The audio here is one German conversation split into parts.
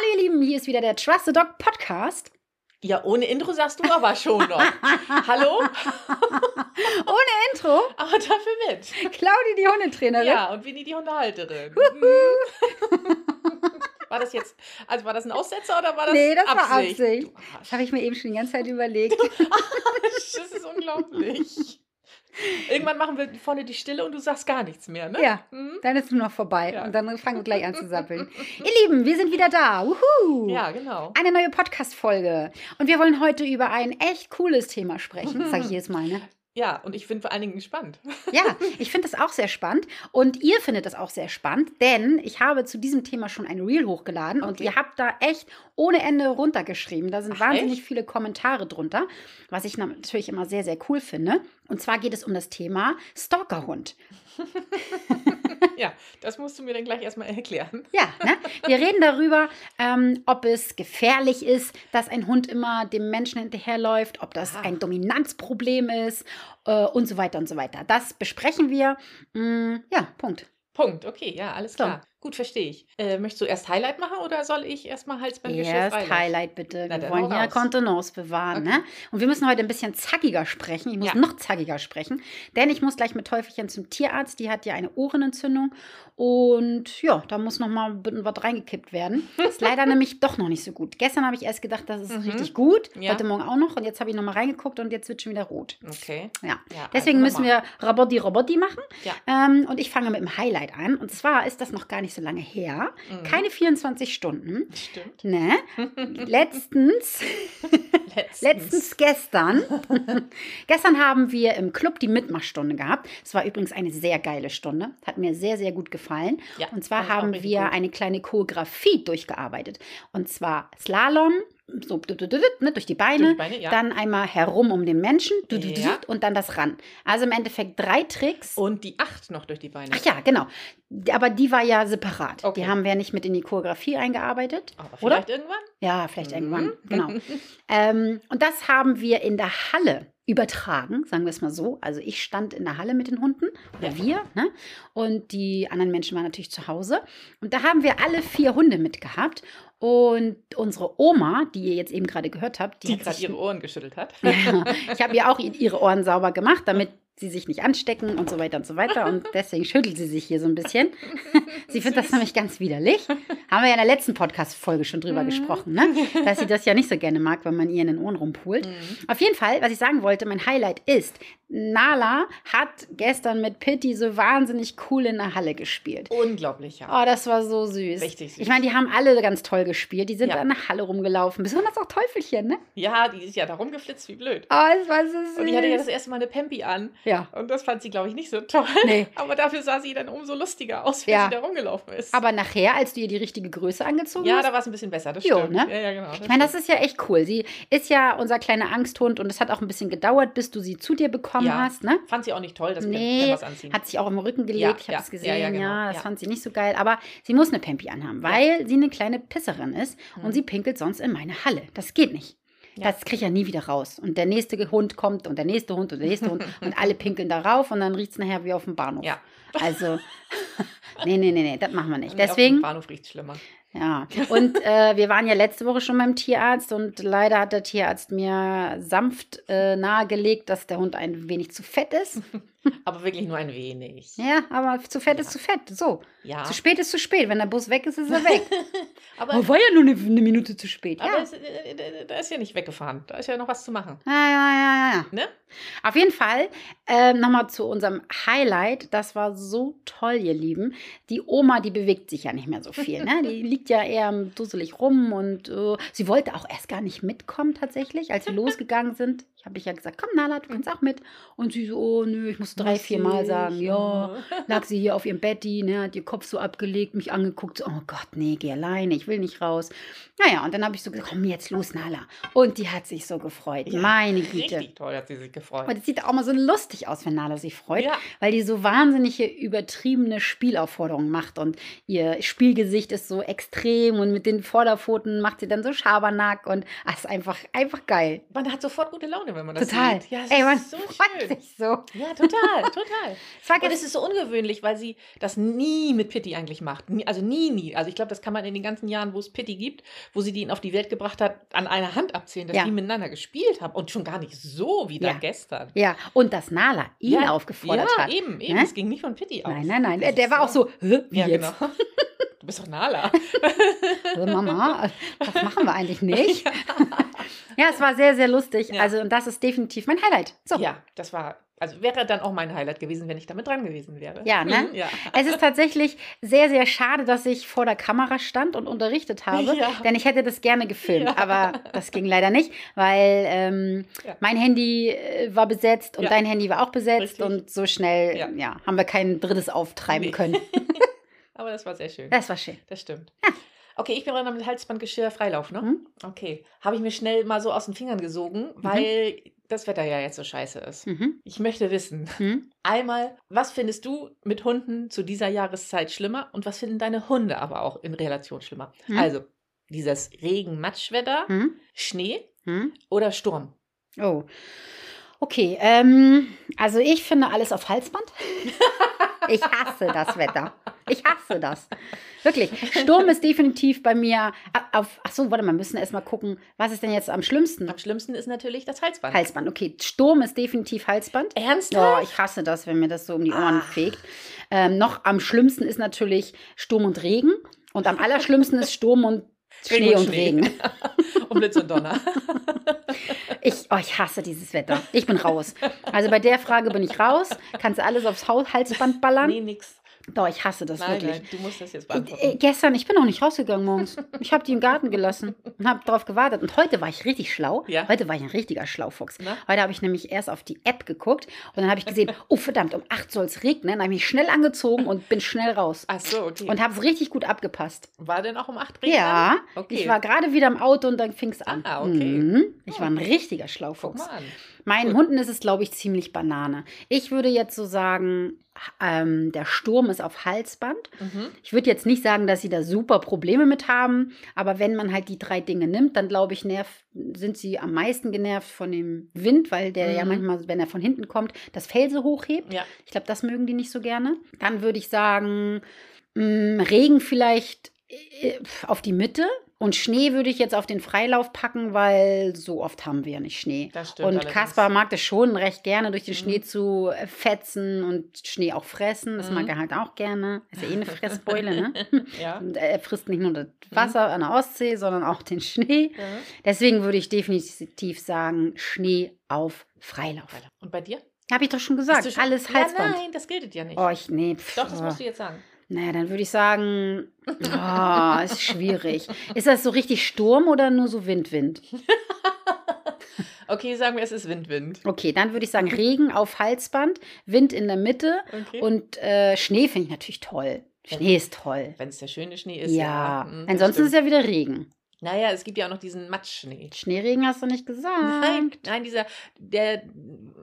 Hallo ihr Lieben, hier ist wieder der Trust the Dog Podcast. Ja, ohne Intro sagst du aber schon noch. Hallo? Ohne Intro, Aber dafür mit. Claudi die Hundetrainerin. Ja, und Winnie die Hundehalterin. War das jetzt, also war das ein Aussetzer oder war das Nee, das Absicht? war Absicht. Das Arsch. habe ich mir eben schon die ganze Zeit überlegt. Das ist unglaublich. Irgendwann machen wir vorne die Stille und du sagst gar nichts mehr, ne? Ja, Mhm. dann ist es nur noch vorbei Ja. und dann fangen wir gleich an zu sappeln. ihr Lieben, wir sind wieder da. Wuhu. Ja, genau. Eine neue Podcast-Folge. Und wir wollen heute über ein echt cooles Thema sprechen. Das sage ich jedes Mal, ne? Ja, und ich bin vor allen Dingen gespannt. Ja, ich finde das auch sehr spannend. Und ihr findet das auch sehr spannend, denn ich habe zu diesem Thema schon ein Reel hochgeladen und Okay. ihr habt da echt ohne Ende runtergeschrieben. Da sind Ach, wahnsinnig echt? viele Kommentare drunter, was ich natürlich immer sehr, sehr cool finde. Und zwar geht es um das Thema Stalkerhund. Ja, das musst du mir dann gleich erstmal erklären. Ja, ne? wir reden darüber, ähm, ob es gefährlich ist, dass ein Hund immer dem Menschen hinterherläuft, ob das Ah. ein Dominanzproblem ist äh, und so weiter und so weiter. Das besprechen wir. Mm, ja, Punkt. Punkt, okay, ja, alles So. klar. Gut, verstehe ich. Äh, möchtest du erst Highlight machen oder soll ich erstmal Hals beim Geschirr Erst freilassen? Highlight bitte. Na, Wir wollen raus. Kontenance bewahren. Okay. Ne? Und wir müssen heute ein bisschen zackiger sprechen. Ich muss Ja. noch zackiger sprechen, denn ich muss gleich mit Teufelchen zum Tierarzt. Die hat ja eine Ohrenentzündung. Und ja, da muss noch mal was reingekippt werden. Ist leider nämlich doch noch nicht so gut. Gestern habe ich erst gedacht, das ist Mhm. richtig gut. Ja. Heute Morgen auch noch. Und jetzt habe ich noch mal reingeguckt und jetzt wird schon wieder rot. Okay. Ja. Ja, Deswegen also müssen wir Robotti Robotti machen. Ja. Ähm, und ich fange mit dem Highlight an. Und zwar ist das noch gar nicht so lange her. Mhm. Keine 24 Stunden. Stimmt. Ne? Letztens, Letztens. letztens gestern. gestern haben wir im Club die Mitmachstunde gehabt. Es war übrigens eine sehr geile Stunde. Hat mir sehr, sehr gut gefallen. Ja, Und zwar haben wir gut. eine kleine Choreografie durchgearbeitet. Und zwar Slalom, so ne, durch die Beine. Durch die Beine, ja. Dann einmal herum um den Menschen Ja. und dann das ran. Also im Endeffekt drei Tricks. Und die acht noch durch die Beine. Ach ja, genau. Aber die war ja separat. Okay. Die haben wir nicht mit in die Choreografie eingearbeitet. Aber oder? vielleicht irgendwann? Ja, vielleicht Mhm. irgendwann, genau. ähm, und das haben wir in der Halle übertragen, sagen wir es mal so. Also ich stand in der Halle mit den Hunden, oder Ja. wir, ne? Und die anderen Menschen waren natürlich zu Hause. Und da haben wir alle vier Hunde mitgehabt. Und unsere Oma, die ihr jetzt eben gerade gehört habt, die, Die gerade ihre Ohren geschüttelt hat. ja, ich habe ihr auch ihre Ohren sauber gemacht, damit sie sich nicht anstecken und so weiter und so weiter. Und deswegen schüttelt sie sich hier so ein bisschen. Sie findet das nämlich ganz widerlich. Haben wir ja in der letzten Podcast-Folge schon drüber Mhm. gesprochen, ne? dass sie das ja nicht so gerne mag, wenn man ihr in den Ohren rumpult. Mhm. Auf jeden Fall, was ich sagen wollte, mein Highlight ist, Nala hat gestern mit Pitti so wahnsinnig cool in der Halle gespielt. Unglaublich, ja. Oh, das war so süß. Richtig süß. Ich meine, die haben alle ganz toll gespielt. Die sind Ja. in der Halle rumgelaufen. Besonders auch Teufelchen, ne? Ja, die ist ja da rumgeflitzt wie blöd. Oh, es war so süß. Und die hatte ja das erste Mal eine Pempi an. ja. Und das fand sie, glaube ich, nicht so toll. Nee. Aber dafür sah sie dann umso lustiger aus, wenn Ja. sie da rumgelaufen ist. Aber nachher, als du ihr die richtige Größe angezogen ja, hast, da war es ein bisschen besser, das Jo, stimmt. ne? Ja, ja, genau. ich meine, das ist ja echt cool. Sie ist ja unser kleiner Angsthund und es hat auch ein bisschen gedauert, bis du sie zu dir bekommen Ja. hast, ne? Fand sie auch nicht toll, das Nee, kann was anziehen. hat sich auch im Rücken gelegt, Ja, ich habe ja, das gesehen, ja, ja, ja, genau, das ja. fand sie nicht so geil, aber sie muss eine Pempi anhaben, weil sie eine kleine Pisserin ist und Mhm. sie pinkelt sonst in meine Halle. Das geht nicht. Ja. Das kriege ich ja nie wieder raus. Und der nächste Hund kommt und der nächste Hund und der nächste Hund und alle pinkeln darauf und dann riecht es nachher wie auf dem Bahnhof. Ja. Also, nee, nee, nee, nee, das machen wir nicht. Nee, auf dem Deswegen, Bahnhof riecht schlimmer. Ja, und äh, wir waren ja letzte Woche schon beim Tierarzt und leider hat der Tierarzt mir sanft äh, nahegelegt, dass der Hund ein wenig zu fett ist. Aber wirklich nur ein wenig. Ja, aber zu fett ist zu fett. So. Ja. Zu spät ist zu spät. Wenn der Bus weg ist, ist er weg. Aber, oh, war ja nur eine, eine Minute zu spät. aber Ja. es, äh, äh, da ist ja nicht weggefahren. Da ist ja noch was zu machen. Ja, ja, ja, ja, ja. Ne? Auf jeden Fall ähm, nochmal zu unserem Highlight. Das war so toll, ihr Lieben. Die Oma, die bewegt sich ja nicht mehr so viel. Ne? Die liegt ja eher dusselig rum und äh, sie wollte auch erst gar nicht mitkommen tatsächlich, als wir losgegangen sind. Ich habe ich ja gesagt, komm Nala, du kannst auch mit. Und sie so, oh nö, ich muss drei, vier Mal sagen, ja. Oh. Lag sie hier auf ihrem Betti, ne, hat ihr Kopf so abgelegt, mich angeguckt, so, oh Gott, nee, geh alleine, ich will nicht raus. Naja, und dann habe ich so gesagt, komm jetzt los, Nala. Und die hat sich so gefreut. Ja, Meine Güte. Richtig toll hat sie sich gefreut. Und es sieht auch mal so lustig aus, wenn Nala sich freut, Ja. weil die so wahnsinnige, übertriebene Spielaufforderungen macht. Und ihr Spielgesicht ist so extrem und mit den Vorderpfoten macht sie dann so Schabernack und ach, ist einfach, einfach geil. Man hat sofort gute Laune wenn man das Total. sieht. Ja, Ey, man ist so freut schön. sich so. Ja, total, total. Und es ist so ungewöhnlich, weil sie das nie mit Pitti eigentlich macht. Also nie, nie. Also ich glaube, das kann man in den ganzen Jahren, wo es Pitti gibt, wo sie die ihn auf die Welt gebracht hat, an einer Hand abzählen, dass Ja. die miteinander gespielt haben. Und schon gar nicht so wie da Ja. Gestern. ja, und dass Nala ihn ja, aufgefordert ja, hat. eben, eben. Ne? Es ging nicht von Pitti aus. Nein, nein, nein. Das Der war auch so, Hä, wie Ja, jetzt? genau. Du bist doch Nala. Hä, Mama, das machen wir eigentlich nicht. Ja, es war sehr, sehr lustig. Ja. Also, und das ist definitiv mein Highlight. So. Ja, das war, also wäre dann auch mein Highlight gewesen, wenn ich damit dran gewesen wäre. Ja, ne? Ja. Es ist tatsächlich sehr, sehr schade, dass ich vor der Kamera stand und unterrichtet habe, Ja. denn ich hätte das gerne gefilmt, Ja. aber das ging leider nicht, weil ähm, Ja. mein Handy äh, war besetzt und Ja. dein Handy war auch besetzt Richtig. und so schnell Ja. ja. haben wir kein drittes auftreiben Nee. können. Aber das war sehr schön. Das war schön. Das stimmt. Okay, ich bin mit Halsbandgeschirr Freilauf, ne? Mhm. Okay. Habe ich mir schnell mal so aus den Fingern gesogen, weil das Wetter ja jetzt so scheiße ist. Mhm. Ich möchte wissen, Mhm. einmal, was findest du mit Hunden zu dieser Jahreszeit schlimmer und was finden deine Hunde aber auch in Relation schlimmer? Mhm. Also, dieses Regen-Matschwetter, Mhm. Schnee Mhm. oder Sturm? Oh. Okay, ähm, also ich finde alles auf Halsband. Ich hasse das Wetter. Ich hasse das. Wirklich. Sturm ist definitiv bei mir auf. Ach so, warte mal, wir müssen erst mal gucken, was ist denn jetzt am schlimmsten? Am schlimmsten ist natürlich das Halsband. Halsband. Okay, Sturm ist definitiv Halsband. Oh, Ernsthaft? ich hasse das, wenn mir das so um die Ohren Ah. fegt. Ähm, noch am schlimmsten ist natürlich Sturm und Regen. Und am allerschlimmsten ist Sturm und Schnee und, Regen. und Blitz und Donner. Ich, oh, ich hasse dieses Wetter. Ich bin raus. Also bei der Frage bin ich raus. Kannst du alles aufs Halsband ballern? nee, nix. Doch, ich hasse das Nein, wirklich. nein, du musst das jetzt Äh, beantworten. gestern, ich bin auch nicht rausgegangen morgens. Ich habe die im Garten gelassen und habe darauf gewartet. Und heute war ich richtig schlau. Ja. Heute war ich ein richtiger Schlaufuchs. Na? Heute habe ich nämlich erst auf die App geguckt und dann habe ich gesehen, oh verdammt, um 8 soll es regnen. Dann habe ich mich schnell angezogen und bin schnell raus. Ach so, okay. Und habe es richtig gut abgepasst. war denn auch um 8 Regen? Ja, Okay. ich war gerade wieder im Auto und dann fing es an. Ah, okay. Mhm. Ich war ein richtiger Guck Schlaufuchs. mal an. Meinen. Hunden ist es, glaube ich, ziemlich Banane. Ich würde jetzt so sagen, ähm, der Sturm ist auf Halsband. Mhm. Ich würde jetzt nicht sagen, dass sie da super Probleme mit haben, aber wenn man halt die drei Dinge nimmt, dann glaube ich, nerv, sind sie am meisten genervt von dem Wind, weil der ja Mhm. manchmal, wenn er von hinten kommt, das Fell so hochhebt. Ja. Ich glaube, das mögen die nicht so gerne. Dann würde ich sagen, mh, Regen vielleicht äh, auf die Mitte. Und Schnee würde ich jetzt auf den Freilauf packen, weil so oft haben wir ja nicht Schnee. Das stimmt Und. Kaspar mag das schon recht gerne, durch den Mhm. Schnee zu äh, fetzen und Schnee auch fressen. Das Mhm. mag er halt auch gerne. Ist ja eh eine Fressbeule, ne? Ja. Und er frisst nicht nur das Mhm. Wasser an der Ostsee, sondern auch den Schnee. ja. Deswegen würde ich definitiv sagen, Schnee auf Freilauf. Und bei dir? Habe ich doch schon gesagt. schon- Alles Ja, Halsband. nein, das gilt ja nicht. oh, ich, nee. Pff, Doch, das musst du jetzt sagen. Naja, dann würde ich sagen, oh, ist schwierig. Ist das so richtig Sturm oder nur so Wind-Wind? Okay, sagen wir, es ist Windwind. Okay, dann würde ich sagen Regen auf Halsband, Wind in der Mitte Okay. und äh, Schnee finde ich natürlich toll. Schnee ist toll. Wenn es der schöne Schnee ist. Ja, Mhm, das ansonsten ist stimmt. ja wieder Regen. Naja, es gibt ja auch noch diesen Matschschnee. Schneeregen hast du nicht gesagt. Nein, nein, dieser, der,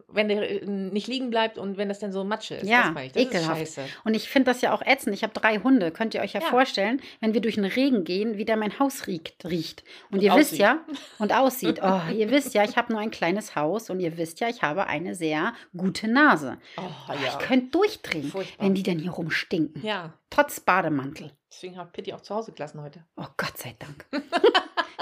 wenn der äh, nicht liegen bleibt und wenn das dann so Matsche ist. Ja, das meine ich. Das ekelhaft. ist scheiße. Und ich finde das ja auch ätzend. Ich habe drei Hunde. Könnt ihr euch ja, Ja. vorstellen, wenn wir durch den Regen gehen, wie da mein Haus riecht. riecht. Und, Und ihr wisst aussieht. ja, und aussieht. Oh, ihr wisst ja, ich habe nur ein kleines Haus und ihr wisst ja, ich habe eine sehr gute Nase. Oh, Oh, ja. Ich könnte durchdrehen, Furchtbar. wenn die dann hier rumstinken. Ja, Trotz Bademantel. Deswegen hat Pitti auch zu Hause gelassen heute. Oh Gott sei Dank.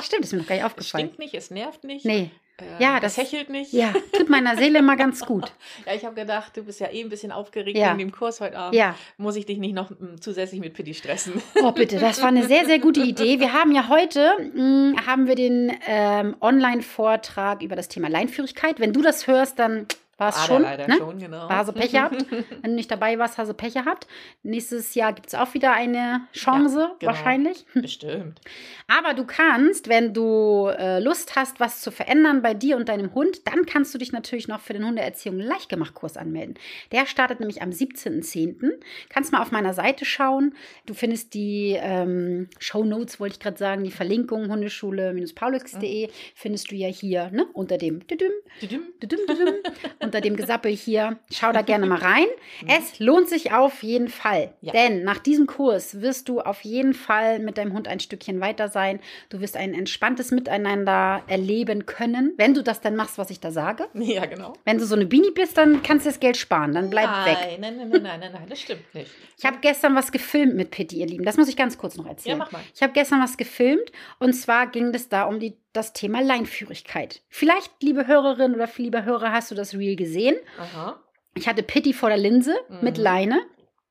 Stimmt, ist mir noch gar nicht Es aufgefallen. stinkt nicht, es nervt nicht. Nee, äh, Ja, das hechelt nicht. ja, tut meiner Seele immer ganz gut. Ja, ich habe gedacht, du bist ja eh ein bisschen aufgeregt Ja. wegen dem Kurs heute Abend. Ja, Muss ich dich nicht noch mm, zusätzlich mit Pitti stressen? oh bitte, das war eine sehr, sehr gute Idee. Wir haben ja heute, mh, haben wir den ähm, Online-Vortrag über das Thema Leinführigkeit. Wenn du das hörst, dann war es schon. leider ne? schon, genau. Hast du Pech gehabt. Wenn du nicht dabei warst, hast du Pech gehabt. Nächstes Jahr gibt es auch wieder eine Chance, Ja, genau. wahrscheinlich. Bestimmt. Aber du kannst, wenn du äh, Lust hast, was zu verändern bei dir und deinem Hund, dann kannst du dich natürlich noch für den Hundeerziehung Leichtgemacht-Kurs anmelden. Der startet nämlich am 17.10. Kannst mal auf meiner Seite schauen. Du findest die ähm, Show Notes, wollte ich gerade sagen, die Verlinkung hundeschule-paulix.de findest du ja hier ne, unter dem Düdüm, Düdüm. düdüm, düdüm. unter dem Gesappel hier. Schau da gerne mal rein. Es lohnt sich auf jeden Fall. Ja. Denn nach diesem Kurs wirst du auf jeden Fall mit deinem Hund ein Stückchen weiter sein. Du wirst ein entspanntes Miteinander erleben können, wenn du das dann machst, was ich da sage. Ja, genau. Wenn du so eine Beanie bist, dann kannst du das Geld sparen. Dann bleib nein, weg. Nein, nein, nein, nein, nein, nein, das stimmt nicht. Ich habe gestern was gefilmt mit Pitti, ihr Lieben. Das muss ich ganz kurz noch Ja, erzählen. mach mal. Ich habe gestern was gefilmt und zwar ging es da um die, das Thema Leinführigkeit. Vielleicht, liebe Hörerin oder liebe Hörer, hast du das Reel gesehen. Aha. Ich hatte Pitti vor der Linse mit Mhm. Leine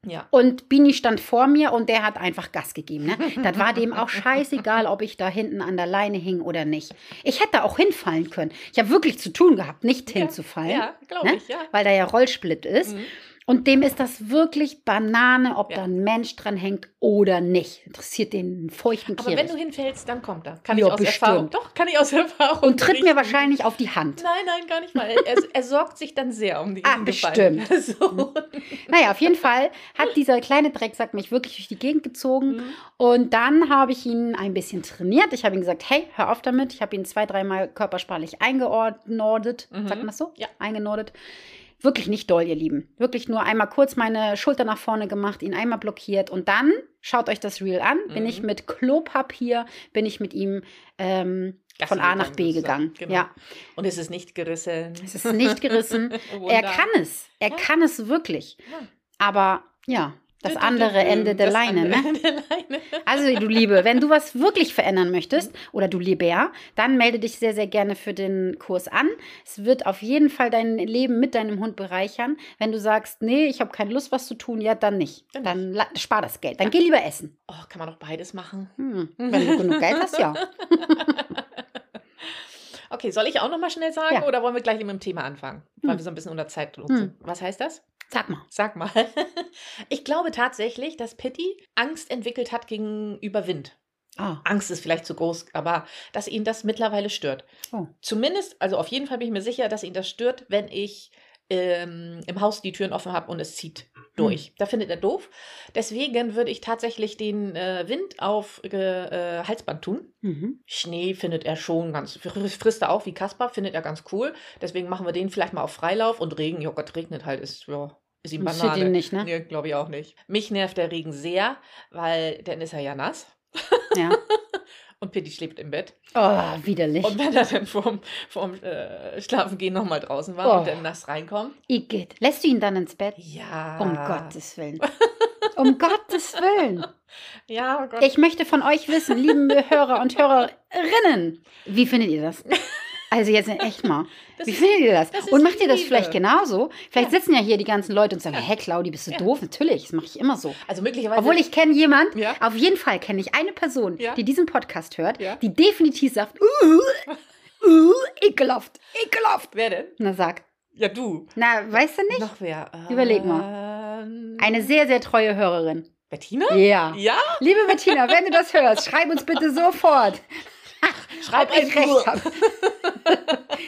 Ja. und Bini stand vor mir und der hat einfach Gas gegeben. Ne? Das war dem auch scheißegal, ob ich da hinten an der Leine hing oder nicht. Ich hätte auch hinfallen können. Ich habe wirklich zu tun gehabt, nicht hinzufallen, Ja, glaube ne? ich, ja. weil da ja Rollsplit ist. Mhm. Und dem ist das wirklich Banane, ob Ja. da ein Mensch dran hängt oder nicht. Interessiert den feuchten Aber wenn du hinfällst, dann kommt er. Kann Ja, ich aus bestimmt. Erfahrung. Doch, kann ich aus Erfahrung. Und tritt mir berichten. wahrscheinlich auf die Hand. Nein, nein, gar nicht mal. Er, er sorgt sich dann sehr um die Ah. So. Naja, auf jeden Fall hat dieser kleine Drecksack mich wirklich durch die Gegend gezogen. Mhm. Und dann habe ich ihn ein bisschen trainiert. Ich habe ihm gesagt, hey, hör auf damit. Ich habe ihn zwei, dreimal körpersprachlich eingeordnet. Mhm. Sagt man das so? Ja. Eingenordet. Wirklich nicht doll, ihr Lieben. Wirklich nur einmal kurz meine Schulter nach vorne gemacht, ihn einmal blockiert. Und dann, schaut euch das Reel an, bin Mhm. ich mit Klopapier, bin ich mit ihm ähm, von A nach B gegangen. Genau. Ja, Und es ist nicht gerissen. es ist nicht gerissen. er kann es. Er Ja. kann es wirklich. Ja. Aber ja, das andere. Ende der Das Leine, ne? Ende der Leine. Also, du Liebe, wenn du was wirklich verändern möchtest, oder du Lieber, dann melde dich sehr, sehr gerne für den Kurs an. Es wird auf jeden Fall dein Leben mit deinem Hund bereichern. Wenn du sagst, nee, ich habe keine Lust, was zu tun, ja, dann nicht. Dann Dann la- spar das Geld. Dann geh lieber essen. Oh, kann man doch beides machen. Hm. Wenn du genug Geld hast, ja. Okay, soll ich auch noch mal schnell sagen Ja. oder wollen wir gleich mit dem Thema anfangen? Weil Hm. wir so ein bisschen unter Zeitdruck Hm. sind. Was heißt das? Sag mal. Sag mal. Ich glaube tatsächlich, dass Pitti Angst entwickelt hat gegenüber Wind. Ah, Angst ist vielleicht zu groß, aber dass ihn das mittlerweile stört. Oh. Zumindest, also auf jeden Fall bin ich mir sicher, dass ihn das stört, wenn ich ähm, im Haus die Türen offen habe und es zieht durch. Da findet er doof. Deswegen würde ich tatsächlich den äh, Wind auf äh, Halsband tun. mhm. Schnee findet er schon ganz, frisst er auch wie Kaspar, findet er ganz cool. Deswegen machen wir den vielleicht mal auf Freilauf und Regen, ja Gott, regnet halt, ist, ja, ist ihm Banane. ihn nicht, ne? Nee, glaube ich auch nicht. Mich nervt der Regen sehr, weil dann ist er ja nass Ja. und Pitti schläft im Bett. Oh, widerlich. Und wenn er dann vorm, vorm äh, Schlafengehen nochmal draußen war Oh. und dann nass reinkommt, Igitt. Lässt du ihn dann ins Bett? ja. Um Gottes Willen. Um Gottes Willen. Ja, oh Gott. Ich möchte von euch wissen, liebe Hörer und Hörerinnen, wie findet ihr das? Also jetzt echt mal. Das Wie findet ihr das? das Und macht ihr das Liebe. vielleicht genauso? Vielleicht Ja. sitzen ja hier die ganzen Leute und sagen, hä, Claudi, bist du Ja. doof? Natürlich, das mache ich immer so. also möglicherweise. Obwohl ich kenne jemand, Ja. auf jeden Fall kenne ich eine Person, Ja. die diesen Podcast hört, Ja. die definitiv sagt, uh, uh, ekelhaft, ekelhaft. Wer denn? Na sag, Ja, du. na, weißt du nicht? Noch wer? Überleg mal. Eine sehr, sehr treue Hörerin. Bettina? Ja. Ja? Liebe Bettina, wenn du das hörst, schreib uns bitte sofort. Schreib ob ich recht habe.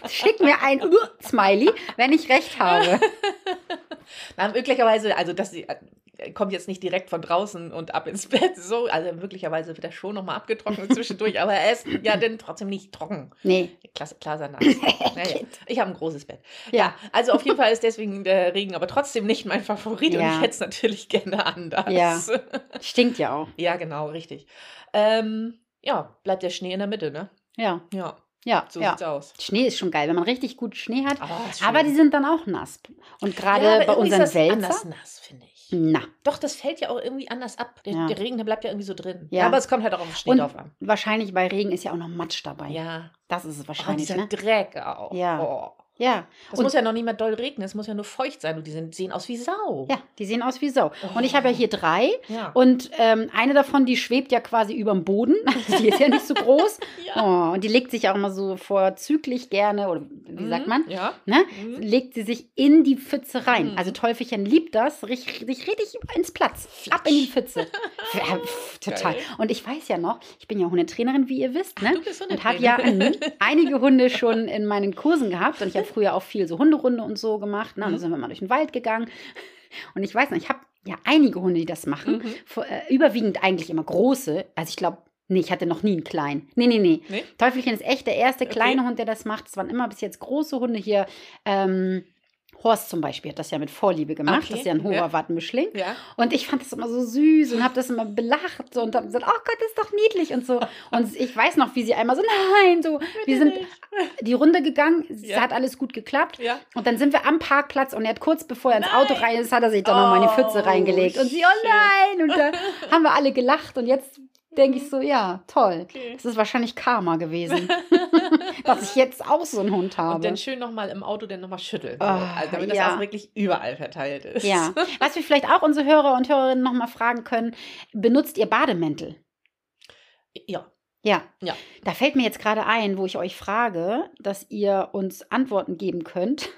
Schick mir ein Smiley, wenn ich recht habe. Na, möglicherweise, also das äh, kommt jetzt nicht direkt von draußen und ab ins Bett, so, also möglicherweise wird er schon nochmal abgetrocknet zwischendurch, aber er ist ja dann trotzdem nicht trocken. Nee, Klasse, klar sein naja, Ich habe ein großes Bett. Ja. Ja, also auf jeden Fall ist deswegen der Regen aber trotzdem nicht mein Favorit und Ja. ich hätte es natürlich gerne anders. Ja. stinkt ja auch. Ja, genau, richtig. Ähm, ja, bleibt der Schnee in der Mitte, ne? Ja, Ja, ja, so ja. sieht's aus. Schnee ist schon geil, wenn man richtig gut Schnee hat. Ist Aber die sind dann auch nass. Und gerade Ja, bei ist unseren das Wälzer. anders nass, finde ich. Na, Doch, das fällt ja auch irgendwie anders ab. Der, Ja. der Regen, der bleibt ja irgendwie so drin. Ja. aber es kommt halt auch auf den Schnee Und- drauf an. wahrscheinlich bei Regen ist ja auch noch Matsch dabei. Ja. Das ist es Oh, wahrscheinlich, dieser ne? Dreck auch. Ja. Oh. Ja. Und- muss ja noch nicht mal doll regnen, es muss ja nur feucht sein und die sind, sehen aus wie Sau. Ja, die sehen aus wie Sau. Und ich habe ja hier drei. Ja. Und ähm, eine davon, die schwebt ja quasi über dem Boden. die ist ja nicht so groß. Ja. Oh, und die legt sich auch immer so vorzüglich gerne, oder wie sagt Mhm, man? Ja. Ne? Mhm. Legt sie sich in die Pfütze rein. Mhm. Also Teufelchen liebt das, richtig, richtig, ins Platz. Ab in die Pfütze. total. Geil. Und ich weiß ja noch, ich bin ja Hundetrainerin, wie ihr wisst, ne? Du bist und habe ja einige Hunde schon in meinen Kursen gehabt. Und ich habe früher auch viel so Hunderunde und so gemacht. Ne? Mhm. dann sind wir mal durch den Wald gegangen. Und ich weiß noch, ich habe ja einige Hunde, die das machen. Mhm. Vor- äh, überwiegend eigentlich immer große. Also ich glaube, nee, ich hatte noch nie einen kleinen. Nee, nee, nee. Nee? Teufelchen ist echt der erste Okay. kleine Hund, der das macht. Es waren immer bis jetzt große Hunde hier. Ähm, Horst zum Beispiel hat das ja mit Vorliebe gemacht. Okay, Das ist ja ein ja. Hoverwart-Mischling. Ja. Und ich fand das immer so süß und habe das immer belacht und habe gesagt, oh Gott, das ist doch niedlich und so. Und ich weiß noch, wie sie einmal so, nein, so, wir sind die Runde gegangen, es Ja. hat alles gut geklappt. Ja. Und dann sind wir am Parkplatz und er hat kurz bevor er ins Nein. Auto rein ist, hat er sich dann noch mal in die Pfütze Oh, reingelegt. Und sie, oh nein! Und da haben wir alle gelacht und jetzt denke ich so, ja, toll. Okay. Das ist wahrscheinlich Karma gewesen, dass ich jetzt auch so einen Hund habe. Und dann schön nochmal im Auto dann nochmal schütteln. so. Ah, also damit ja. das auch wirklich überall verteilt ist. Ja, was wir vielleicht auch unsere Hörer und Hörerinnen noch mal fragen können, benutzt ihr Bademäntel? Ja. Ja. Ja. Da fällt mir jetzt gerade ein, wo ich euch frage, dass ihr uns Antworten geben könnt.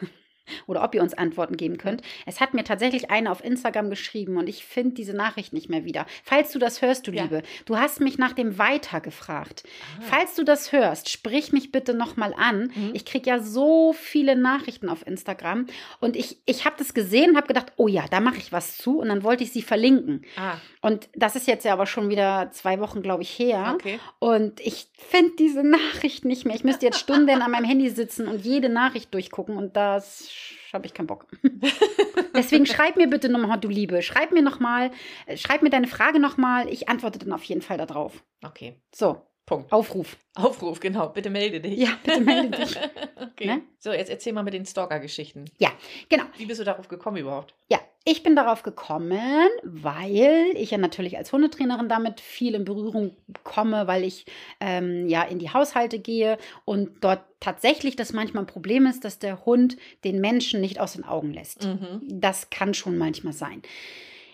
Oder ob ihr uns Antworten geben könnt. Es hat mir tatsächlich eine auf Instagram geschrieben und ich finde diese Nachricht nicht mehr wieder. Falls du das hörst, du Ja. Liebe, du hast mich nach dem Weiter gefragt. Ah. Falls du das hörst, sprich mich bitte nochmal an. Mhm. Ich kriege ja so viele Nachrichten auf Instagram und ich, ich habe das gesehen und habe gedacht, oh ja, da mache ich was zu und dann wollte ich sie verlinken. Ah, Und das ist jetzt ja aber schon wieder zwei Wochen, glaube ich, her. okay. Und ich finde diese Nachricht nicht mehr. Ich müsste jetzt Stunden an meinem Handy sitzen und jede Nachricht durchgucken und das habe ich keinen Bock. Deswegen schreib mir bitte nochmal, du Liebe. Schreib mir nochmal, schreib mir deine Frage nochmal. Ich antworte dann auf jeden Fall darauf. Okay. So, Punkt. Aufruf. Aufruf, genau. Bitte melde dich. Ja, bitte melde dich. okay. Ne? So, jetzt erzähl mal mit den Stalker-Geschichten. Ja, genau. Wie bist du darauf gekommen überhaupt? Ja, ich bin darauf gekommen, weil ich ja natürlich als Hundetrainerin damit viel in Berührung komme, weil ich ähm, ja in die Haushalte gehe und dort tatsächlich das manchmal ein Problem ist, dass der Hund den Menschen nicht aus den Augen lässt. Mhm. Das kann schon manchmal sein.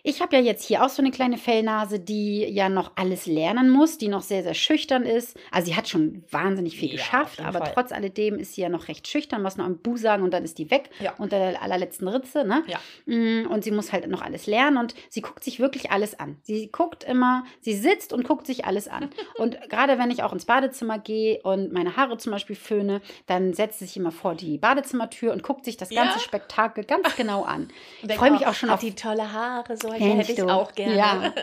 Ich habe ja jetzt hier auch so eine kleine Fellnase, die ja noch alles lernen muss, die noch sehr, sehr schüchtern ist. Also sie hat schon wahnsinnig viel Ja, geschafft, aber Fall. trotz alledem ist sie ja noch recht schüchtern, was noch am Bu sagen und dann ist die weg Ja. unter der allerletzten Ritze. Ne? Ja. Mm, Und sie muss halt noch alles lernen und sie guckt sich wirklich alles an. Sie guckt immer, sie sitzt und guckt sich alles an. und gerade wenn ich auch ins Badezimmer gehe und meine Haare zum Beispiel föhne, dann setzt sie sich immer vor die Badezimmertür und guckt sich das ganze? Spektakel ganz genau an. Ich freue mich auch schon auf die tolle Haare, so Kennst hätte ich auch gerne. Ja.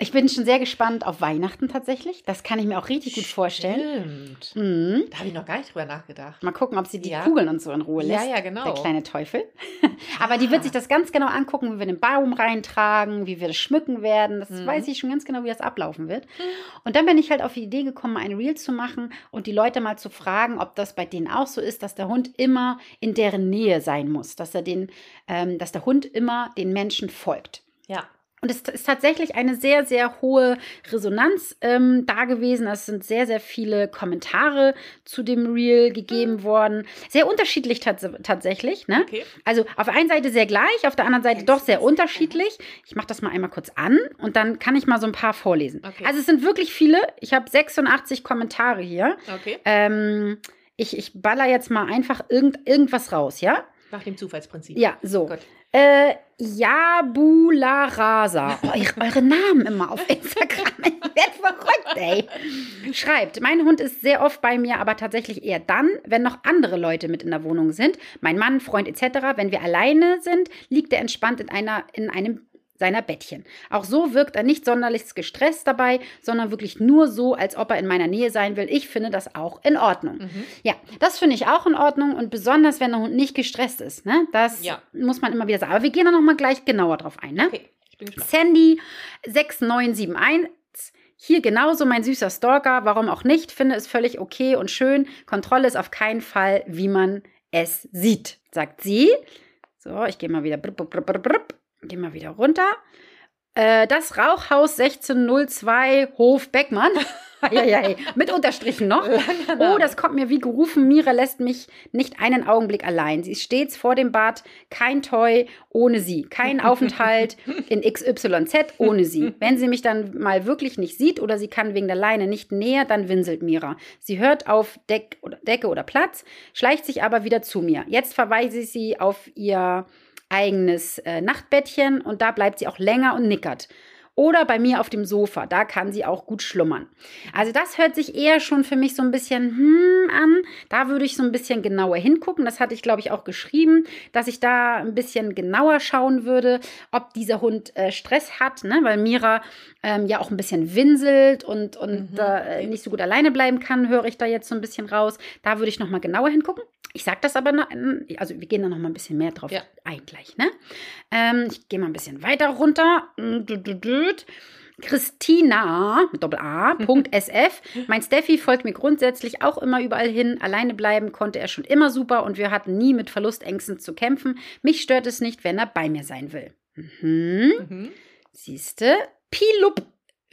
Ich bin schon sehr gespannt auf Weihnachten tatsächlich. Das kann ich mir auch richtig gut vorstellen. Stimmt. Mhm. Da habe ich noch gar nicht drüber nachgedacht. Mal gucken, ob sie die Ja. Kugeln und so in Ruhe Ja, lässt. ja, genau. Der kleine Teufel. Aber die wird sich das ganz genau angucken, wie wir den Baum reintragen, wie wir das schmücken werden. Das Mhm. weiß ich schon ganz genau, wie das ablaufen wird. Und dann bin ich halt auf die Idee gekommen, ein Reel zu machen und die Leute mal zu fragen, ob das bei denen auch so ist, dass der Hund immer in deren Nähe sein muss, dass er den, ähm, dass der Hund immer den Menschen folgt. Ja. Und es ist tatsächlich eine sehr, sehr hohe Resonanz ähm, da gewesen. Es sind sehr, sehr viele Kommentare zu dem Reel gegeben worden. Sehr unterschiedlich tats tatsächlich. Ne? Okay. Also auf der einen Seite sehr gleich, auf der anderen Seite doch sehr unterschiedlich. Ich mache das mal einmal kurz an und dann kann ich mal so ein paar vorlesen. Okay. Also es sind wirklich viele. Ich habe 86 Kommentare hier. Okay. Ähm, ich, ich baller jetzt mal einfach irgend, irgendwas raus, ja? Nach dem Zufallsprinzip. Ja, so. Gut. Äh, Jabula Rasa. Oh, eure, eure Namen immer auf Instagram. Ich werd verrückt, ey. Schreibt, mein Hund ist sehr oft bei mir, aber tatsächlich eher dann, wenn noch andere Leute mit in der Wohnung sind. Mein Mann, Freund etc. Wenn wir alleine sind, liegt er entspannt in, einer, in einem seiner Bettchen. Auch so wirkt er nicht sonderlich gestresst dabei, sondern wirklich nur so, als ob er in meiner Nähe sein will. Ich finde das auch in Ordnung. Mhm. Ja, das finde ich auch in Ordnung und besonders, wenn der Hund nicht gestresst ist. Ne? Das Ja. muss man immer wieder sagen. Aber wir gehen da nochmal gleich genauer drauf ein. Ne? Okay. Ich bin gespannt. Sandy 6971. Hier genauso mein süßer Stalker. Warum auch nicht? Finde es völlig okay und schön. Kontrolle ist auf keinen Fall, wie man es sieht, sagt sie. So, ich gehe mal wieder. Brr, brr, brr, brr, Geh mal wieder runter. Äh, das Rauchhaus 1602 Hof Beckmann. Mit Unterstrichen noch. Oh, das kommt mir wie gerufen. Mira lässt mich nicht einen Augenblick allein. Sie ist stets vor dem Bad. Kein Toy ohne sie. Kein Aufenthalt in XYZ ohne sie. Wenn sie mich dann mal wirklich nicht sieht oder sie kann wegen der Leine nicht näher, dann winselt Mira. Sie hört auf Deck oder, Decke oder Platz, schleicht sich aber wieder zu mir. Jetzt verweise ich sie auf ihr eigenes äh, Nachtbettchen und da bleibt sie auch länger und nickert. Oder bei mir auf dem Sofa. Da kann sie auch gut schlummern. Also das hört sich eher schon für mich so ein bisschen hm an. Da würde ich so ein bisschen genauer hingucken. Das hatte ich, glaube ich, auch geschrieben, dass ich da ein bisschen genauer schauen würde, ob dieser Hund äh, Stress hat, ne? weil Mira ähm, ja auch ein bisschen winselt und, und mhm. äh, nicht so gut alleine bleiben kann, höre ich da jetzt so ein bisschen raus. Da würde ich noch mal genauer hingucken. Ich sage das aber, noch, also wir gehen da noch mal ein bisschen mehr drauf ja. ein gleich. Ne? Ähm, ich gehe mal ein bisschen weiter runter. Christina mit Doppel A, Punkt SF. Mein Steffi folgt mir grundsätzlich auch immer überall hin. Alleine bleiben konnte er schon immer super und wir hatten nie mit Verlustängsten zu kämpfen. Mich stört es nicht, wenn er bei mir sein will. Mhm. Mhm. Siehste, Pilup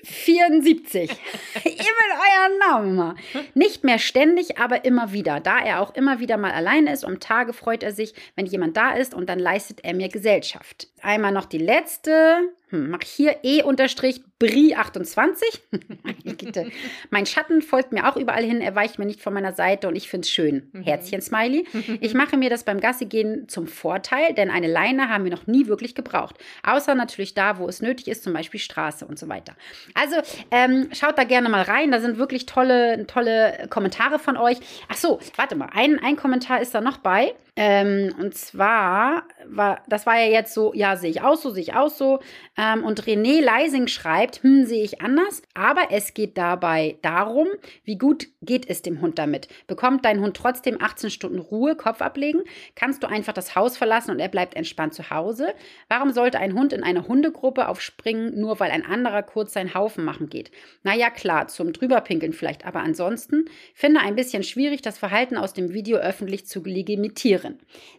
74. Ihr mit euren Namen mal. Nicht mehr ständig, aber immer wieder. Da er auch immer wieder mal allein ist, um Tage freut er sich, wenn jemand da ist und dann leistet er mir Gesellschaft. Einmal noch die letzte. Hm, mach hier E-Bri28. mein Schatten folgt mir auch überall hin, er weicht mir nicht von meiner Seite und ich finde es schön. Mhm. Herzchen Smiley. Ich mache mir das beim Gassigehen zum Vorteil, denn eine Leine haben wir noch nie wirklich gebraucht. Außer natürlich da, wo es nötig ist, zum Beispiel Straße und so weiter. Also ähm, schaut da gerne mal rein. Da sind wirklich tolle, tolle Kommentare von euch. Ach so, warte mal. Ein, ein Kommentar ist da noch bei. Ähm, und zwar war, das war ja jetzt so, ja, sehe ich aus so, sehe ich aus so. Ähm, und René Leising schreibt, hm, sehe ich anders. Aber es geht dabei darum, wie gut geht es dem Hund damit. Bekommt dein Hund trotzdem 18 Stunden Ruhe, Kopf ablegen? Kannst du einfach das Haus verlassen und er bleibt entspannt zu Hause? Warum sollte ein Hund in eine Hundegruppe aufspringen, nur weil ein anderer kurz seinen Haufen machen geht? Naja, klar, zum drüberpinkeln vielleicht, aber ansonsten finde ein bisschen schwierig, das Verhalten aus dem Video öffentlich zu legitimieren.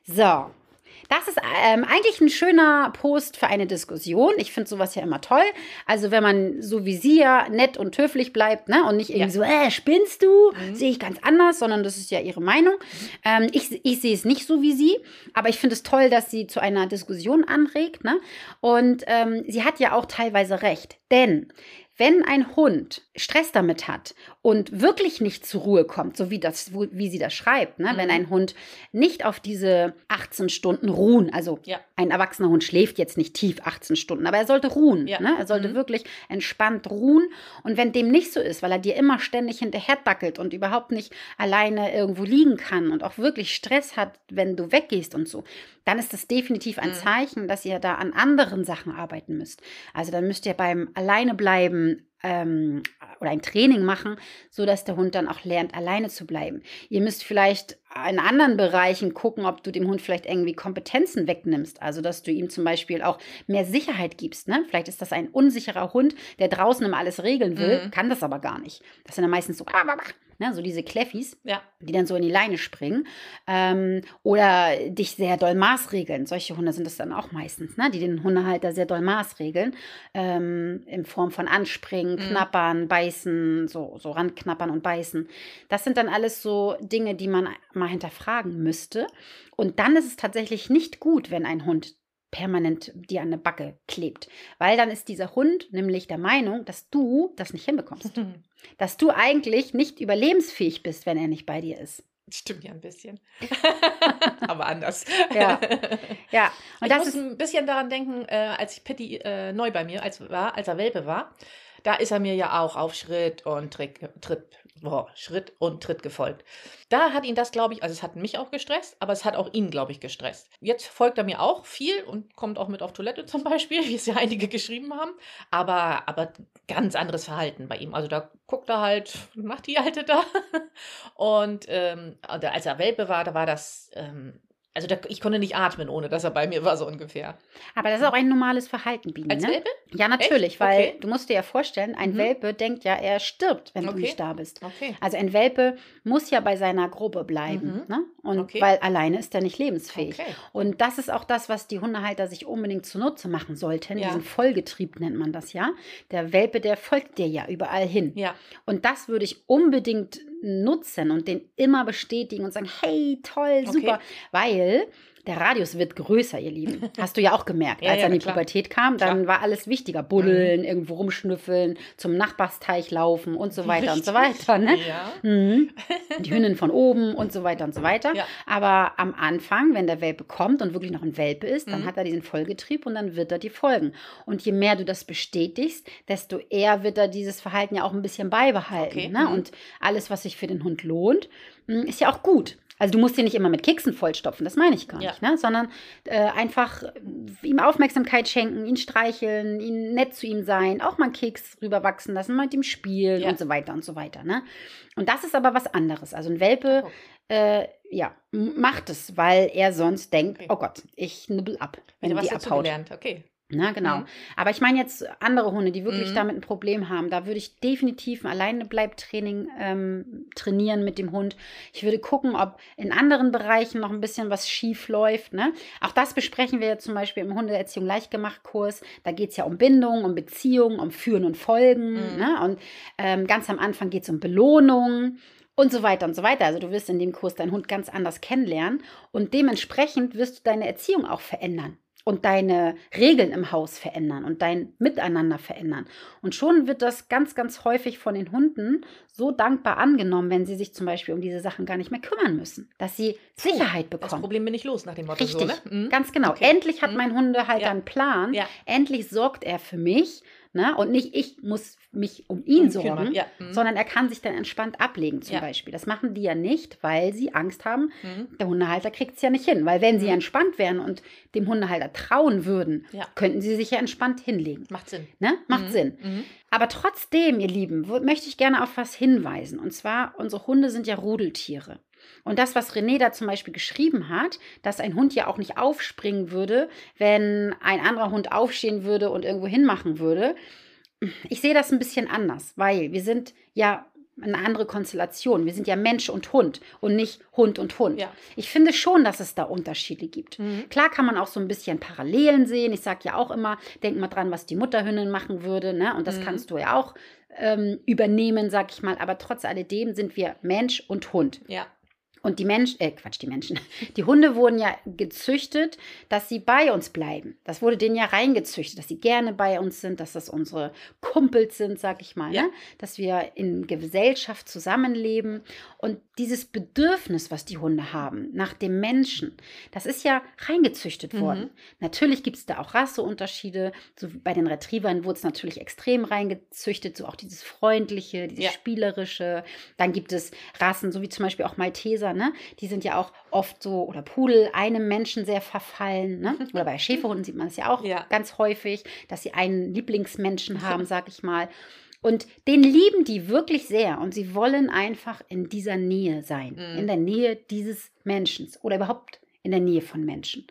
So, das ist ähm, eigentlich ein schöner Post für eine Diskussion. Ich finde sowas ja immer toll. Also wenn man so wie sie ja nett und höflich bleibt ne? und nicht irgendwie ja. so, äh, spinnst du? Mhm. Sehe ich ganz anders, sondern das ist ja ihre Meinung. Mhm. Ähm, ich, ich sehe es nicht so wie sie, aber ich finde es toll, dass sie zu einer Diskussion anregt. Ne? Und ähm, sie hat ja auch teilweise recht. Denn wenn ein Hund Stress damit hat und wirklich nicht zur Ruhe kommt, so wie, das, wie sie das schreibt, ne? Mhm. wenn ein Hund nicht auf diese 18 Stunden ruhen, also ja. ein erwachsener Hund schläft jetzt nicht tief 18 Stunden, aber er sollte ruhen, ja. ne? er sollte mhm. wirklich entspannt ruhen und wenn dem nicht so ist, weil er dir immer ständig hinterher dackelt und überhaupt nicht alleine irgendwo liegen kann und auch wirklich Stress hat, wenn du weggehst und so, dann ist das definitiv ein mhm. Zeichen, dass ihr da an anderen Sachen arbeiten müsst. Also dann müsst ihr beim Alleine bleiben ähm, oder ein Training machen, so dass der Hund dann auch lernt, alleine zu bleiben. Ihr müsst vielleicht in anderen Bereichen gucken, ob du dem Hund vielleicht irgendwie Kompetenzen wegnimmst. Also, dass du ihm zum Beispiel auch mehr Sicherheit gibst. Ne? Vielleicht ist das ein unsicherer Hund, der draußen immer alles regeln will, mhm. kann das aber gar nicht. Das sind dann meistens so, ne? so diese Kleffis, ja. die dann so in die Leine springen. Ähm, oder dich sehr doll maßregeln. Solche Hunde sind es dann auch meistens, ne? die den Hundehalter sehr doll maßregeln. Ähm, in Form von Anspringen, mhm. Knappern, Beißen, so, so ranknappern und beißen. Das sind dann alles so Dinge, die man mal hinterfragen müsste. Und dann ist es tatsächlich nicht gut, wenn ein Hund permanent dir an der Backe klebt. Weil dann ist dieser Hund nämlich der Meinung, dass du das nicht hinbekommst. dass du eigentlich nicht überlebensfähig bist, wenn er nicht bei dir ist. Stimmt ja ein bisschen. Aber anders. Ja. ja. Und ich das muss ist ein bisschen daran denken, äh, als ich Pitti äh, neu bei mir als, war, als er Welpe war. Da ist er mir ja auch auf Schritt und Tritt, Tritt boah, Schritt und Tritt gefolgt. Da hat ihn das, glaube ich, also es hat mich auch gestresst, aber es hat auch ihn, glaube ich, gestresst. Jetzt folgt er mir auch viel und kommt auch mit auf Toilette zum Beispiel, wie es ja einige geschrieben haben. Aber, aber ganz anderes Verhalten bei ihm. Also da guckt er halt, macht die Alte da. Und ähm, als er Welpe war, da war das ähm, also da, ich konnte nicht atmen, ohne dass er bei mir war, so ungefähr. Aber das ist auch ein normales Verhalten, Biene. Als ne? Welpe? Ja, natürlich, Echt? weil okay. du musst dir ja vorstellen, ein mhm. Welpe denkt ja, er stirbt, wenn okay. du nicht da bist. Okay. Also ein Welpe muss ja bei seiner Gruppe bleiben. Mhm. Ne? Und weil alleine ist er nicht lebensfähig. Und das ist auch das, was die Hundehalter sich unbedingt zunutze machen sollten. Ja. Diesen Vollgetrieb nennt man das ja. Der Welpe, der folgt dir ja überall hin. Ja. Und das würde ich unbedingt nutzen und den immer bestätigen und sagen, hey, toll, super. Okay. Weil der Radius wird größer, ihr Lieben. Hast du ja auch gemerkt. Ja, Als ja, er in die klar. Pubertät kam, dann war alles wichtiger. Buddeln, irgendwo rumschnüffeln, zum Nachbarsteich laufen und so weiter und so Richtig. weiter. Ne? Ja. Mhm. Die Hündin von oben und so weiter und so weiter. Ja. Aber am Anfang, wenn der Welpe kommt und wirklich noch ein Welpe ist, dann Mhm. hat er diesen Vollgetrieb und dann wird er die folgen. Und je mehr du das bestätigst, desto eher wird er dieses Verhalten ja auch ein bisschen beibehalten. Okay. Ne? Mhm. Und alles, was sich für den Hund lohnt, mh, ist ja auch gut. Also du musst ihn nicht immer mit Keksen vollstopfen, das meine ich gar Ja. nicht, ne? sondern äh, einfach äh, ihm Aufmerksamkeit schenken, ihn streicheln, ihn nett zu ihm sein, auch mal einen Keks rüberwachsen lassen, mal mit ihm spielen Ja. und so weiter und so weiter. Ne? Und das ist aber was anderes. Also ein Welpe, Oh. äh, ja, macht es, weil er sonst denkt, Okay. oh Gott, ich nibbel ab, wenn Wieder was die dazu abhaut. gelernt. Okay. Na, genau. Mhm. Aber ich meine jetzt andere Hunde, die wirklich Mhm. damit ein Problem haben. Da würde ich definitiv ein Alleinebleibtraining ähm, trainieren mit dem Hund. Ich würde gucken, ob in anderen Bereichen noch ein bisschen was schief läuft. Ne? Auch das besprechen wir ja zum Beispiel im Hundeerziehung Leichtgemacht-Kurs. Da geht es ja um Bindung, um Beziehung, um Führen und Folgen. Mhm. Ne? Und ähm, ganz am Anfang geht es um Belohnung. Und so weiter und so weiter. Also du wirst in dem Kurs deinen Hund ganz anders kennenlernen und dementsprechend wirst du deine Erziehung auch verändern und deine Regeln im Haus verändern und dein Miteinander verändern. Und schon wird das ganz, ganz häufig von den Hunden so dankbar angenommen, wenn sie sich zum Beispiel um diese Sachen gar nicht mehr kümmern müssen, dass sie Sicherheit Das bekommen. Problem bin ich los nach dem Motto. Richtig, So, ne? Mhm. ganz genau. Okay. Endlich hat Mhm. mein Hundehalter Ja. einen Plan. Ja. Endlich sorgt er für mich. Ne? Und nicht ich muss mich um ihn Um sorgen, ja. Mhm. sondern er kann sich dann entspannt ablegen zum Ja. Beispiel. Das machen die ja nicht, weil sie Angst haben, Mhm. der Hundehalter kriegt es ja nicht hin. Weil wenn sie Mhm. entspannt wären und dem Hundehalter trauen würden, Ja. könnten sie sich ja entspannt hinlegen. Macht Sinn. Ne? Macht Mhm. Sinn. Mhm. Aber trotzdem, ihr Lieben, möchte ich gerne auf was hinweisen. Und zwar, unsere Hunde sind ja Rudeltiere. Und das, was René da zum Beispiel geschrieben hat, dass ein Hund ja auch nicht aufspringen würde, wenn ein anderer Hund aufstehen würde und irgendwo hinmachen würde. Ich sehe das ein bisschen anders, weil wir sind ja eine andere Konstellation. Wir sind ja Mensch und Hund und nicht Hund und Hund. Ja. Ich finde schon, dass es da Unterschiede gibt. Mhm. Klar kann man auch so ein bisschen Parallelen sehen. Ich sage ja auch immer, denk mal dran, was die Mutterhündin machen würde. Ne? Und das Mhm. kannst du ja auch ähm, übernehmen, sag ich mal. Aber trotz alledem sind wir Mensch und Hund. Ja. Und die Menschen, äh, Quatsch, die Menschen. Die Hunde wurden ja gezüchtet, dass sie bei uns bleiben. Das wurde denen ja reingezüchtet, dass sie gerne bei uns sind, dass das unsere Kumpels sind, sag ich mal. Ja. Ne? Dass wir in Gesellschaft zusammenleben. Und dieses Bedürfnis, was die Hunde haben nach dem Menschen, das ist ja reingezüchtet Mhm. worden. Natürlich gibt es da auch Rasseunterschiede. So wie bei den Retrievern wurde es natürlich extrem reingezüchtet, so auch dieses Freundliche, dieses Ja. Spielerische. Dann gibt es Rassen, so wie zum Beispiel auch Malteser, ne? Die sind ja auch oft so, oder Pudel, einem Menschen sehr verfallen. Ne? Oder bei Schäferhunden sieht man es ja auch Ja. ganz häufig, dass sie einen Lieblingsmenschen haben, sag ich mal. Und den lieben die wirklich sehr und sie wollen einfach in dieser Nähe sein, Mhm. in der Nähe dieses Menschen oder überhaupt in der Nähe von Menschen.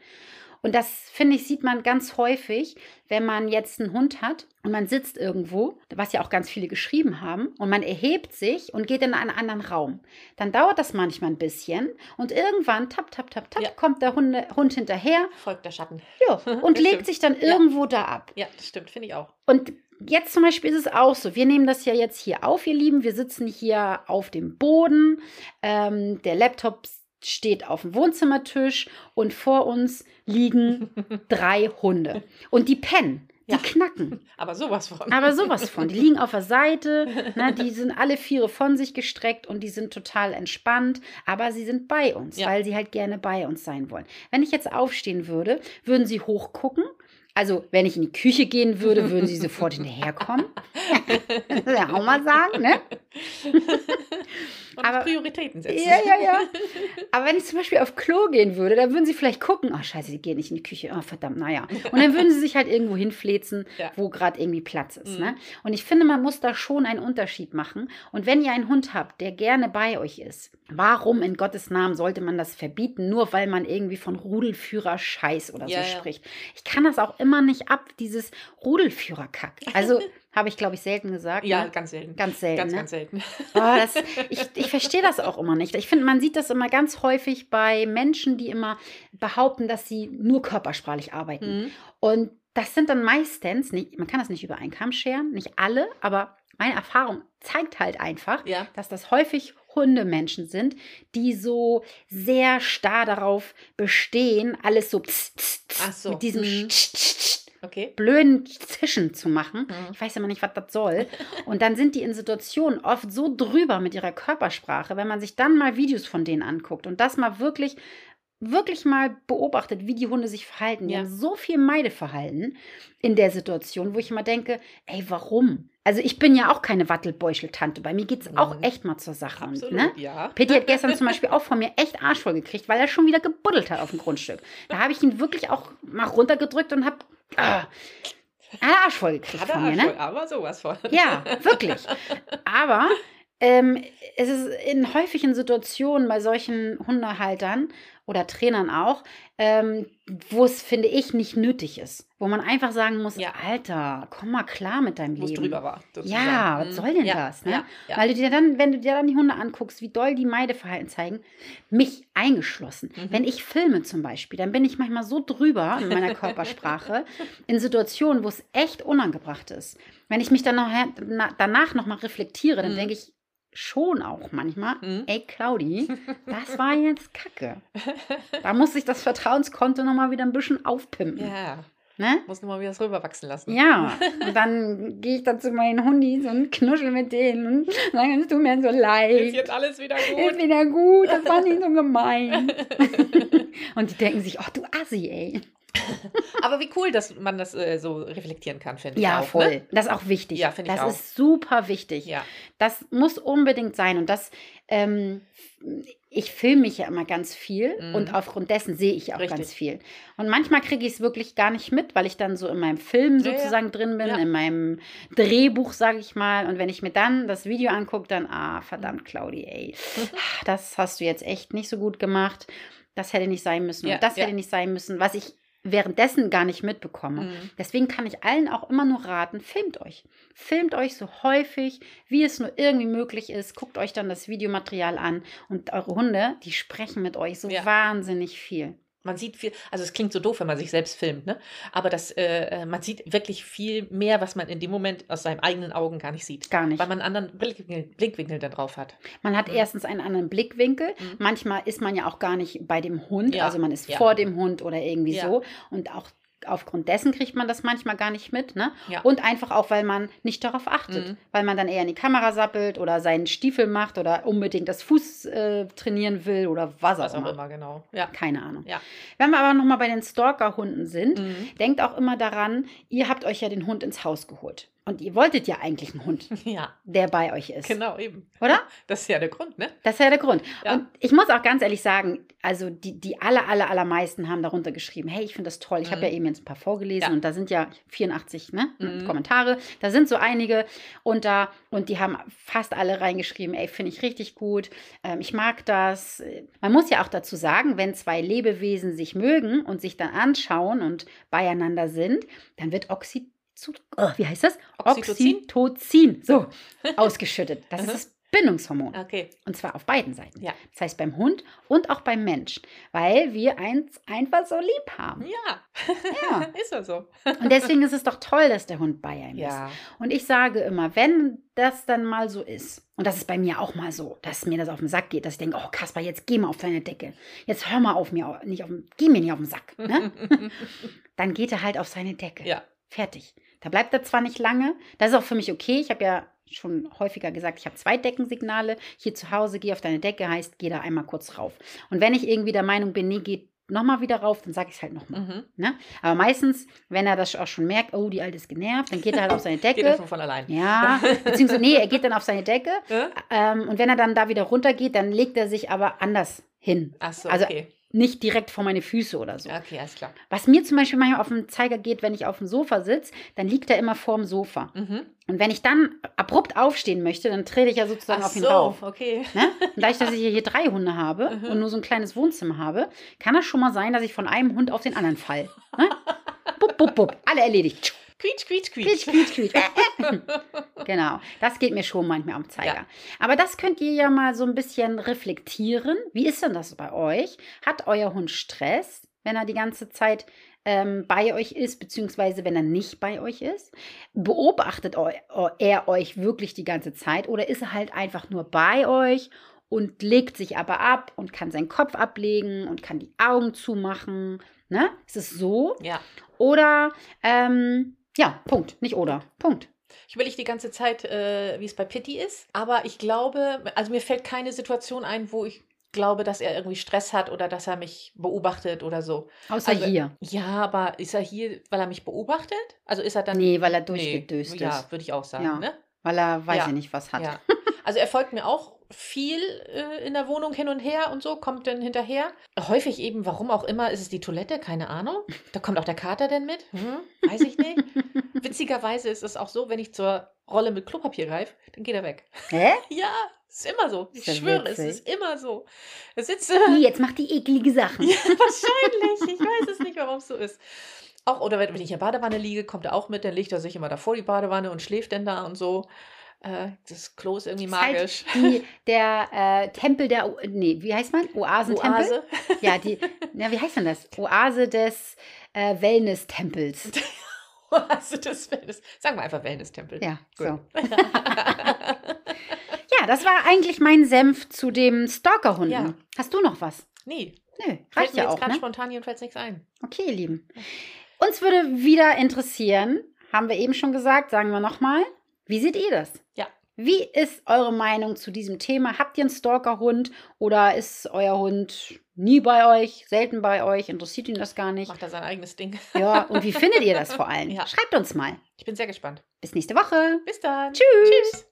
Und das, finde ich, sieht man ganz häufig, wenn man jetzt einen Hund hat und man sitzt irgendwo, was ja auch ganz viele geschrieben haben, und man erhebt sich und geht in einen anderen Raum. Dann dauert das manchmal ein bisschen und irgendwann, tap, tap, tap, tap, Ja. kommt der Hunde, Hund hinterher Folgt der Schatten. ja, und legt stimmt. sich dann Ja. irgendwo da ab. Ja, das stimmt, finde ich auch. Und jetzt zum Beispiel ist es auch so. Wir nehmen das ja jetzt hier auf, ihr Lieben. Wir sitzen hier auf dem Boden. Ähm, der Laptop steht auf dem Wohnzimmertisch und vor uns liegen drei Hunde. Und die pennen, die Ja. knacken. Aber sowas von. Aber sowas von. Die liegen auf der Seite, ne, die sind alle Viere von sich gestreckt und die sind total entspannt, aber sie sind bei uns, Ja. weil sie halt gerne bei uns sein wollen. Wenn ich jetzt aufstehen würde, würden sie hochgucken. Also, wenn ich in die Küche gehen würde, würden sie sofort hinterherkommen. Das will ja auch mal sagen, ne? Und aber- Prioritäten setzen. Ja, ja, ja. Aber wenn ich zum Beispiel auf Klo gehen würde, dann würden sie vielleicht gucken, oh scheiße, die gehen nicht in die Küche, oh verdammt, naja. Und dann würden sie sich halt irgendwo hinflezen, Ja. wo gerade irgendwie Platz ist. Mhm. Ne? Und ich finde, man muss da schon einen Unterschied machen. Und wenn ihr einen Hund habt, der gerne bei euch ist, warum in Gottes Namen sollte man das verbieten, nur weil man irgendwie von Rudelführer Scheiß oder Ja, so ja. spricht? Ich kann das auch immer nicht ab, dieses Rudelführerkack. Also habe ich, glaube ich, selten gesagt. Ja, ne? ganz selten. Ganz selten. Ganz, ne? ganz selten. Oh, das, ich ich verstehe das auch immer nicht. Ich finde, man sieht das immer ganz häufig bei Menschen, die immer behaupten, dass sie nur körpersprachlich arbeiten. Mhm. Und das sind dann meistens, nicht, man kann das nicht über einen Kamm scheren, nicht alle, aber meine Erfahrung zeigt halt einfach, Ja. dass das häufig Hundemenschen sind, die so sehr starr darauf bestehen, alles so, pss, pss, pss, so. mit diesem Mhm. Tsch, tsch, tsch, Okay. blöden Zischen zu machen. Mhm. Ich weiß immer nicht, was das soll. Und dann sind die in Situationen oft so drüber mit ihrer Körpersprache, wenn man sich dann mal Videos von denen anguckt und das mal wirklich, wirklich mal beobachtet, wie die Hunde sich verhalten. Die Ja. haben so viel Meideverhalten in der Situation, wo ich immer denke, ey, warum? Also ich bin ja auch keine Wattelbeuschel-Tante. Bei mir geht es auch Mhm. echt mal zur Sache. Und, Absolut, ne? ja. Pitti hat gestern zum Beispiel auch von mir echt Arsch voll gekriegt, weil er schon wieder gebuddelt hat auf dem Grundstück. Da habe ich ihn wirklich auch mal runtergedrückt und habe ah, hat Arsch voll gekriegt von mir, ne? voll, aber sowas von. Ja, wirklich. Aber ähm, es ist in häufigen Situationen bei solchen Hundehaltern oder Trainern auch, ähm, wo es, finde ich, nicht nötig ist. Wo man einfach sagen muss, Ja. Alter, komm mal klar mit deinem Wo es Leben. drüber war. Ja, was sozusagen. soll denn ja, das, ne? Ja. Weil du dir dann, wenn du dir dann die Hunde anguckst, wie doll die Meideverhalten zeigen, mich eingeschlossen. Mhm. Wenn ich filme zum Beispiel, dann bin ich manchmal so drüber in meiner Körpersprache in Situationen, wo es echt unangebracht ist. Wenn ich mich dann na, danach nochmal reflektiere, dann Mhm. denke ich schon auch manchmal, Mhm. ey Claudi, das war jetzt Kacke. Da muss ich das Vertrauenskonto nochmal wieder ein bisschen aufpimpen. ja, Ne? muss nochmal wieder das rüberwachsen lassen. Ja, und dann gehe ich dann zu meinen Hundis und knuschel mit denen und sage, es tut mir so leid. Ist jetzt alles wieder Ist gut. wieder gut, das war nicht so gemein. und die denken sich, ach du Assi, ey. Aber wie cool, dass man das äh, so reflektieren kann, finde ich. Ja, auch, voll. Ne? Das ist auch wichtig. Ja, finde ich Das auch. ist super wichtig. Ja. Das muss unbedingt sein. Und das, ähm, ich filme mich ja immer ganz viel Mhm. und aufgrund dessen sehe ich auch Richtig. ganz viel. Und manchmal kriege ich es wirklich gar nicht mit, weil ich dann so in meinem Film Ja, ja. sozusagen drin bin, Ja. in meinem Drehbuch, sage ich mal. Und wenn ich mir dann das Video angucke, dann, ah, verdammt, Claudi, ey, das hast du jetzt echt nicht so gut gemacht. Das hätte nicht sein müssen. Ja, und das ja. hätte nicht sein müssen, was ich währenddessen gar nicht mitbekomme. Mhm. Deswegen kann ich allen auch immer nur raten, filmt euch. Filmt euch so häufig, wie es nur irgendwie möglich ist. Guckt euch dann das Videomaterial an und eure Hunde, die sprechen mit euch so Ja. wahnsinnig viel. Man sieht viel, also es klingt so doof, wenn man sich selbst filmt, ne? Aber das, äh, äh, man sieht wirklich viel mehr, was man in dem Moment aus seinen eigenen Augen gar nicht sieht. Gar nicht. Weil man einen anderen Blickwinkel, Blickwinkel da drauf hat. Man hat Mhm. erstens einen anderen Blickwinkel. Mhm. Manchmal ist man ja auch gar nicht bei dem Hund. Ja, Also man ist ja. vor dem Hund oder irgendwie Ja. so. Und auch aufgrund dessen kriegt man das manchmal gar nicht mit. Ne? Ja. Und einfach auch, weil man nicht darauf achtet. Mhm. Weil man dann eher in die Kamera sappelt oder seinen Stiefel macht oder unbedingt das Fuß äh, trainieren will oder was auch Was auch immer. immer, genau. Ja. Keine Ahnung. Ja. Wenn wir aber nochmal bei den Stalker-Hunden sind, Mhm. denkt auch immer daran, ihr habt euch ja den Hund ins Haus geholt. Und ihr wolltet ja eigentlich einen Hund, Ja, der bei euch ist. genau, eben. Oder? Das ist ja der Grund, ne? Das ist ja der Grund. Ja. Und ich muss auch ganz ehrlich sagen, also die, die aller, aller, allermeisten haben darunter geschrieben, hey, ich finde das toll. Ich habe Mhm. ja eben jetzt ein paar vorgelesen Ja. und da sind ja 84 ne, Mhm. Kommentare. Da sind so einige und da und die haben fast alle reingeschrieben, ey, finde ich richtig gut. Ähm, ich mag das. Man muss ja auch dazu sagen, wenn zwei Lebewesen sich mögen und sich dann anschauen und beieinander sind, dann wird Oxytocin, oh, wie heißt das? Oxytocin? Oxytocin, so, ausgeschüttet. Das ist das Bindungshormon. Okay. Und zwar auf beiden Seiten. Ja. Das heißt beim Hund und auch beim Mensch. Weil wir eins einfach so lieb haben. Ja, Ja. ist ja so. Und deswegen ist es doch toll, dass der Hund bei einem ist. Ja. Und ich sage immer, wenn das dann mal so ist, und das ist bei mir auch mal so, dass mir das auf den Sack geht, dass ich denke, oh Kasper, jetzt geh mal auf deine Decke. Jetzt hör mal auf mir, nicht auf, geh mir nicht auf den Sack. Ne? dann geht er halt auf seine Decke. ja. Fertig. Da bleibt er zwar nicht lange, das ist auch für mich okay. Ich habe ja schon häufiger gesagt, ich habe zwei Deckensignale. Hier zu Hause, geh auf deine Decke, heißt, geh da einmal kurz rauf. Und wenn ich irgendwie der Meinung bin, nee, geht nochmal wieder rauf, dann sage ich es halt nochmal. Mhm. Ne? Aber meistens, wenn er das auch schon merkt, oh, die Alte ist genervt, dann geht er halt auf seine Geht Decke. schon von allein. Ja, beziehungsweise, nee, er geht dann auf seine Decke. Äh? Ähm, und wenn er dann da wieder runtergeht, dann legt er sich aber anders hin. Ach so, Also- okay. Nicht direkt vor meine Füße oder so. Okay, alles klar. Was mir zum Beispiel manchmal auf den Zeiger geht, wenn ich auf dem Sofa sitze, dann liegt er immer vorm Sofa. Mhm. Und wenn ich dann abrupt aufstehen möchte, dann trete ich ja sozusagen Ach auf ihn so, rauf. okay. Ne? Und dadurch, dass ich hier drei Hunde habe Mhm. und nur so ein kleines Wohnzimmer habe, kann das schon mal sein, dass ich von einem Hund auf den anderen fall. Ne? Bup, bup, bup. Alle erledigt. Quietsch, quietsch, Quietsch, quietsch. quietsch, quietsch. genau, das geht mir schon manchmal am Zeiger. Ja. Aber das könnt ihr ja mal so ein bisschen reflektieren. Wie ist denn das bei euch? Hat euer Hund Stress, wenn er die ganze Zeit ähm, bei euch ist, beziehungsweise wenn er nicht bei euch ist? Beobachtet er euch wirklich die ganze Zeit oder ist er halt einfach nur bei euch und legt sich aber ab und kann seinen Kopf ablegen und kann die Augen zumachen. Ne? Ist es so? Ja. Oder, ähm, ja, Punkt. Nicht oder. Punkt. Ich will nicht die ganze Zeit, äh, wie es bei Pitti ist, aber ich glaube, also mir fällt keine Situation ein, wo ich glaube, dass er irgendwie Stress hat oder dass er mich beobachtet oder so. Außer Also, hier. Ja, aber ist er hier, weil er mich beobachtet? Also ist er dann. Nee, weil er Nee, durchgedöst Ja, ist. würde ich auch sagen. Ja. Ne? Weil er weiß Ja. ja nicht, was hat. Ja. Also er folgt mir auch viel äh, in der Wohnung hin und her und so, kommt dann hinterher. Häufig eben, warum auch immer, ist es die Toilette, keine Ahnung. Da kommt auch der Kater denn mit? Hm, weiß ich nicht. Witzigerweise ist es auch so, wenn ich zur Rolle mit Klopapier greife, dann geht er weg. Hä? Ja, ist immer so. Ich Ist ja schwöre, es witzig. ist immer so. Er sitzt Nee, jetzt macht die eklige Sachen. ja, wahrscheinlich. Ich weiß es nicht, warum es so ist. Auch, oder wenn wenn ich in der Badewanne liege, kommt er auch mit, dann legt er sich immer davor die Badewanne und schläft dann da und so. Äh, das Klo ist irgendwie Ist halt magisch. Die, der äh, Tempel der, O- nee, wie heißt man? Oasentempel? Oase. Ja, die, na, wie heißt denn das? Oase des äh, Wellness-Tempels. Oase des Wellness. Sagen wir einfach Wellness-Tempel. Ja, Gut. so. Ja, das war eigentlich mein Senf zu dem Stalkerhunden. Ja. Hast du noch was? nee, Nö, fällt reicht mir ja jetzt gerade ne? spontan jedenfalls nichts ein. Okay, ihr Lieben. Uns würde wieder interessieren, haben wir eben schon gesagt, sagen wir nochmal, wie seht ihr das? Ja. Wie ist eure Meinung zu diesem Thema? Habt ihr einen Stalkerhund oder ist euer Hund nie bei euch, selten bei euch? Interessiert ihn das gar nicht? Macht er sein eigenes Ding. Ja, und wie findet ihr das vor allem? Ja. Schreibt uns mal. Ich bin sehr gespannt. Bis nächste Woche. Bis dann. Tschüss. Tschüss.